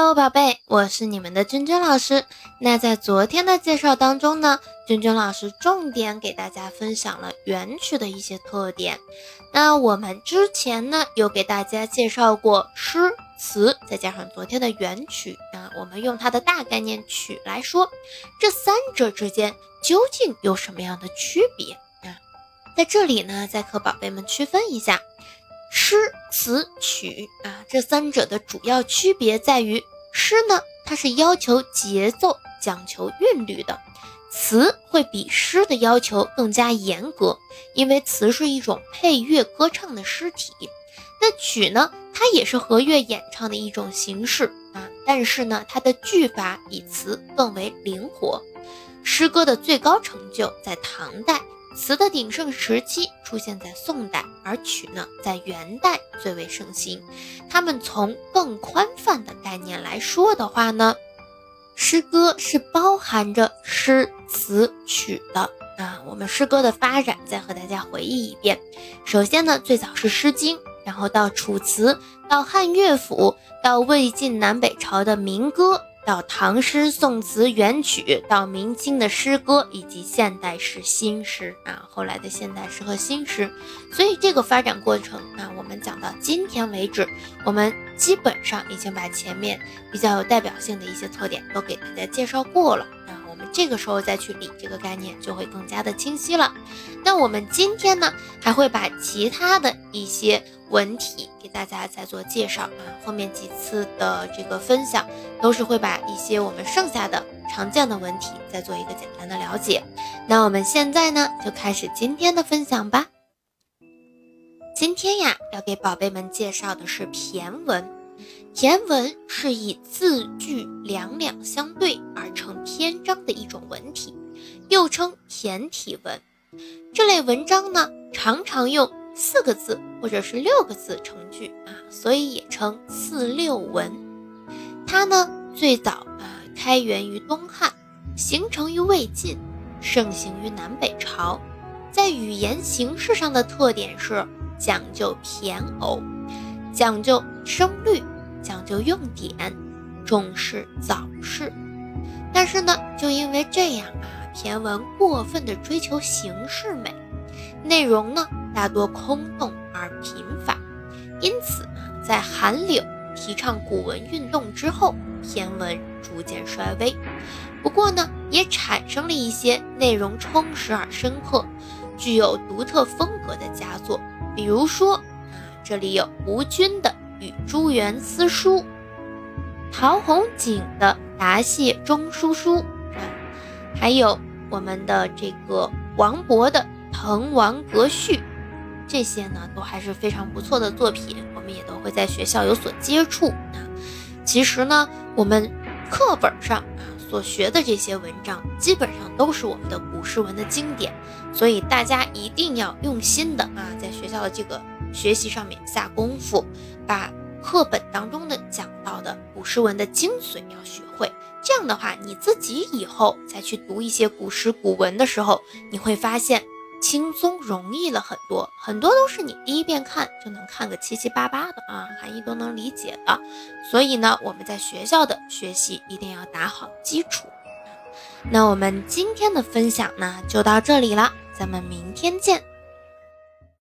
Hello，宝贝，我是你们的君君老师。那在昨天的介绍当中呢，君君老师重点给大家分享了元曲的一些特点。那我们之前呢，有给大家介绍过诗词，再加上昨天的元曲啊，我们用它的大概念曲来说，这三者之间究竟有什么样的区别啊？在这里呢，再和宝贝们区分一下。诗词曲啊，这三者的主要区别在于，诗呢，它是要求节奏、讲求韵律的；词会比诗的要求更加严格，因为词是一种配乐歌唱的诗体。那曲呢，它也是和乐演唱的一种形式啊，但是呢，它的句法比词更为灵活。诗歌的最高成就在唐代。词的鼎盛时期出现在宋代，而曲呢在元代最为盛行。它们从更宽泛的概念来说的话呢，诗歌是包含着诗词曲的啊。我们诗歌的发展再和大家回忆一遍。首先呢，最早是《诗经》，然后到楚辞，到汉乐府，到魏晋南北朝的民歌。到唐诗、宋词、元曲，到明清的诗歌，以及现代诗、新诗啊，后来的现代诗和新诗。所以这个发展过程啊，我们讲到今天为止，我们基本上已经把前面比较有代表性的一些特点都给大家介绍过了。们这个时候再去理这个概念，就会更加的清晰了。那我们今天呢，还会把其他的一些。文体给大家再做介绍啊，后面几次的这个分享都是会把一些我们剩下的常见的文体再做一个简单的了解。那我们现在呢就开始今天的分享吧。今天呀要给宝贝们介绍的是骈文，骈文是以字句两两相对而成篇章的一种文体，又称骈体文。这类文章呢常常用。四个字或者是六个字成句啊，所以也称四六文。它呢最早啊开源于东汉，形成于魏晋，盛行于南北朝。在语言形式上的特点是讲究骈偶，讲究声律，讲究用典，重视早饰。但是呢，就因为这样啊，骈文过分的追求形式美，内容呢。大多空洞而贫乏，因此，在韩柳提倡古文运动之后，骈文逐渐衰微。不过呢，也产生了一些内容充实而深刻、具有独特风格的佳作。比如说，这里有吴军的《与朱元思书》，陶弘景的《答谢中书书》，还有我们的这个王勃的《滕王阁序》。这些呢都还是非常不错的作品，我们也都会在学校有所接触啊。其实呢，我们课本上啊所学的这些文章，基本上都是我们的古诗文的经典，所以大家一定要用心的啊，在学校的这个学习上面下功夫，把课本当中的讲到的古诗文的精髓要学会。这样的话，你自己以后再去读一些古诗古文的时候，你会发现。轻松容易了很多，很多都是你第一遍看就能看个七七八八的啊，含义都能理解的。所以呢，我们在学校的学习一定要打好基础。那我们今天的分享呢，就到这里了，咱们明天见。